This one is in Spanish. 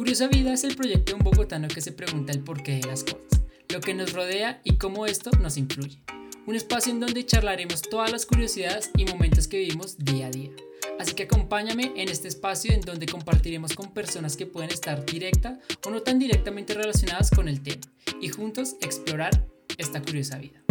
Curiosa Vida es el proyecto de un bogotano que se pregunta el porqué de las cosas, lo que nos rodea y cómo esto nos influye. Un espacio en donde charlaremos todas las curiosidades y momentos que vivimos día a día. Así que acompáñame en este espacio en donde compartiremos con personas que pueden estar directa o no tan directamente relacionadas con el tema y juntos explorar esta curiosa vida.